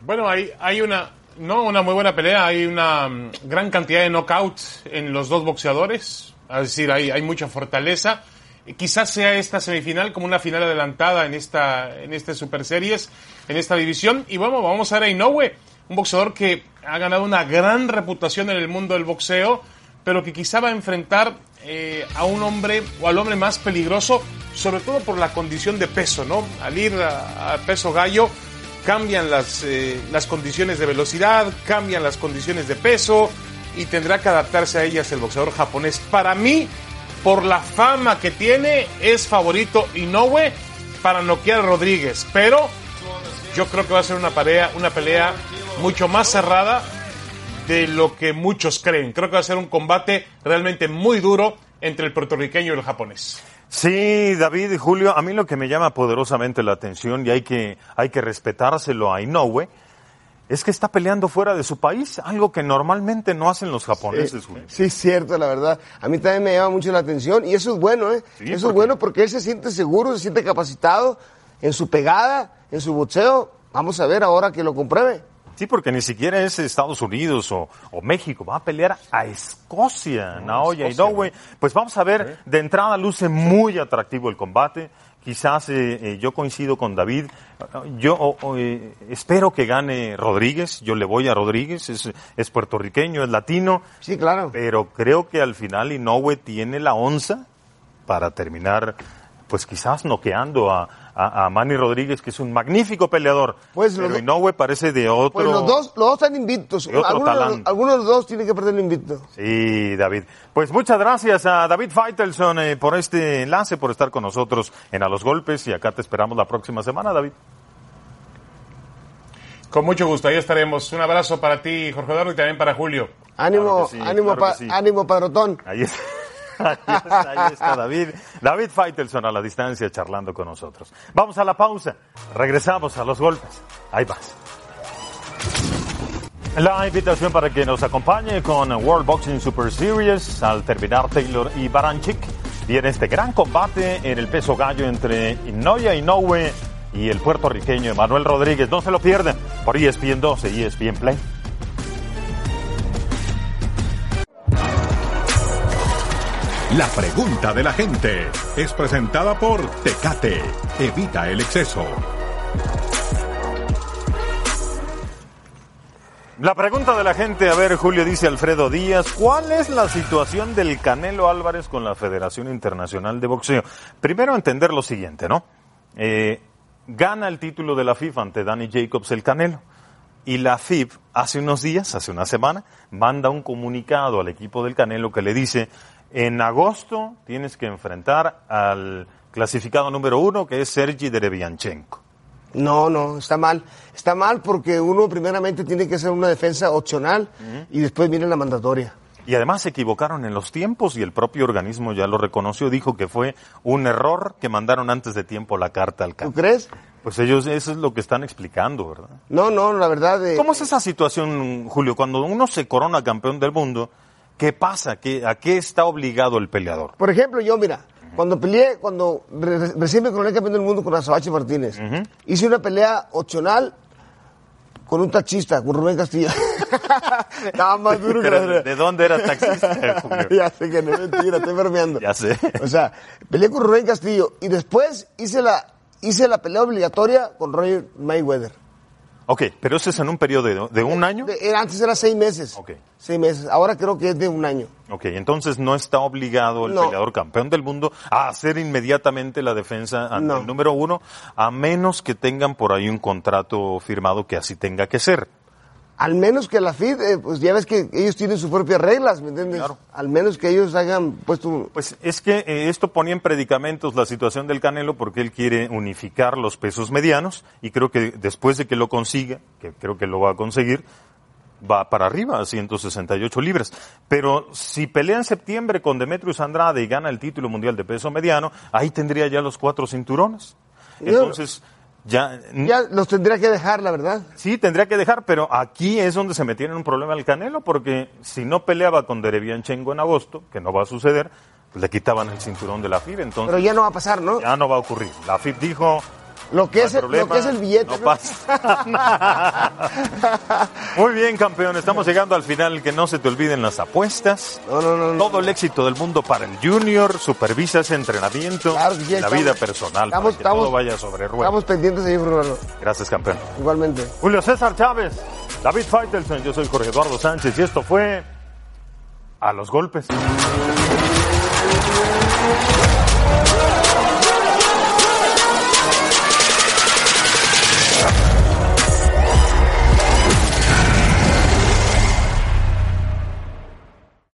Bueno, hay, hay una, no una muy buena pelea, hay una mm, gran cantidad de knockouts en los dos boxeadores, es decir, hay, hay mucha fortaleza. Y Quizás sea esta semifinal como una final adelantada en esta, en este Super Series, en esta división. Y bueno, vamos a ver a Inoue, un boxeador que ha ganado una gran reputación en el mundo del boxeo, pero que quizá va a enfrentar eh, a un hombre o al hombre más peligroso, sobre todo por la condición de peso, ¿no? Al ir a, a peso gallo, cambian las, eh, las condiciones de velocidad, cambian las condiciones de peso y tendrá que adaptarse a ellas el boxeador japonés. Para mí, por la fama que tiene, es favorito Inoue para noquear Rodríguez, pero yo creo que va a ser una pelea, una pelea mucho más cerrada de lo que muchos creen. Creo que va a ser un combate realmente muy duro entre el puertorriqueño y el japonés. Sí, David y Julio, a mí lo que me llama poderosamente la atención y hay que, hay que respetárselo a Inoue es que está peleando fuera de su país, algo que normalmente no hacen los japoneses, Julio. Sí, es cierto, la verdad. A mí también me llama mucho la atención y eso es bueno, ¿eh? Sí, eso es porque- bueno porque él se siente seguro, se siente capacitado en su pegada, en su boxeo. Vamos a ver ahora que lo compruebe. Sí, porque ni siquiera es Estados Unidos o, o México, va a pelear a Escocia, Naoya Escocia, Inoue. Pues vamos a ver, de entrada luce muy atractivo el combate. Quizás eh, eh, yo coincido con David. Yo o- o, eh, espero que gane Rodríguez. Yo le voy a Rodríguez. Es, es puertorriqueño, es latino. Sí, claro. Pero creo que al final Inoue tiene la onza para terminar, pues quizás noqueando a, a, a Manny Rodríguez, que es un magnífico peleador. Pues pero Inoue parece de otro. Pues los dos, los dos están invictos. Otro Algunos, de los- talán. algunos de los dos tienen que perder el invicto. Sí, David. Pues muchas gracias a David Feitelson eh, por este enlace, por estar con nosotros en A los Golpes y acá te esperamos la próxima semana, David. Con mucho gusto, ahí estaremos. Un abrazo para ti, Jorge Eduardo, y también para Julio. Ánimo, Claro sí, ánimo, claro pa- sí. ánimo, padrotón. Ahí está. Ahí está, David. David Feitelson a la distancia charlando con nosotros. Vamos a la pausa. Regresamos a los golpes. Ahí vas. La invitación para que nos acompañe con World Boxing Super Series al terminar Taylor y Baranchik. Viene este gran combate en el peso gallo entre Inoya Inoue y el puertorriqueño Emanuel Rodríguez. No se lo pierdan por ESPN 12 y ESPN Play. La pregunta de la gente es presentada por Tecate. Evita el exceso. La pregunta de la gente, a ver, Julio dice Alfredo Díaz, ¿cuál es la situación del Canelo Álvarez con la Federación Internacional de Boxeo? Primero entender lo siguiente, ¿no? Eh, gana el título de la FIFA ante Danny Jacobs el Canelo. Y la FIB hace unos días, hace una semana, manda un comunicado al equipo del Canelo que le dice, en agosto tienes que enfrentar al clasificado número uno, que es Sergi Derevianchenko. No, no, está mal. Está mal porque uno primeramente tiene que hacer una defensa opcional y después viene la mandatoria. Y además se equivocaron en los tiempos y el propio organismo ya lo reconoció, dijo que fue un error que mandaron antes de tiempo la carta al ¿Tú campo. crees? Pues ellos eso es lo que están explicando, ¿verdad? No, no, la verdad. eh, ¿Cómo es esa situación, Julio? Cuando uno se corona campeón del mundo, ¿qué pasa? ¿Qué, ¿A qué está obligado el peleador? Por ejemplo, yo, mira, cuando peleé, cuando re- recién me coroné campeón del mundo con Azabache Martínez, hice una pelea opcional con un taxista, con Rubén Castillo. Estaba más duro que la ¿De dónde eras taxista, Julio? ya sé que no es mentira, estoy bromeando. Ya sé. O sea, peleé con Rubén Castillo y después hice la, hice la pelea obligatoria con Roger Mayweather. Ok, pero eso es en un periodo de, de un año. De- era- antes era seis meses. Ok. Seis meses. Ahora creo que es de un año. Ok, entonces no está obligado el No. peleador campeón del mundo a hacer inmediatamente la defensa ante No. el número uno, a menos que tengan por ahí un contrato firmado que así tenga que ser. Al menos que la FID, eh, pues ya ves que ellos tienen sus propias reglas, ¿me entiendes? Claro. Al menos que ellos hayan puesto. Pues es que eh, esto ponía en predicamentos la situación del Canelo porque él quiere unificar los pesos medianos y creo que después de que lo consiga, que creo que lo va a conseguir, va para arriba a 168 libras. Pero si pelea en septiembre con Demetrius Andrade y gana el título mundial de peso mediano, ahí tendría ya los cuatro cinturones. Entonces, ya... Ya los tendría que dejar, la verdad. Sí, tendría que dejar, pero aquí es donde se metía en un problema el Canelo, porque si no peleaba con Derevianchenko en agosto, que no va a suceder, le quitaban el cinturón de la FIB, entonces... Pero ya no va a pasar, ¿no? Ya no va a ocurrir. La FIB dijo, Lo que, No es, el- lo que es el billete. no ¿no? pasa. Muy bien, campeón. Estamos llegando al final. Que no se te olviden las apuestas. No, no, no. Todo el éxito del mundo para el Junior. Supervisa ese entrenamiento. Claro la estamos- vida personal. estamos- para que estamos- todo vaya sobre ruedas. Estamos pendientes ahí, Fernando. Gracias, campeón. Igualmente. Julio César Chávez. David Faitelson. Yo soy Jorge Eduardo Sánchez. Y esto fue. A los golpes.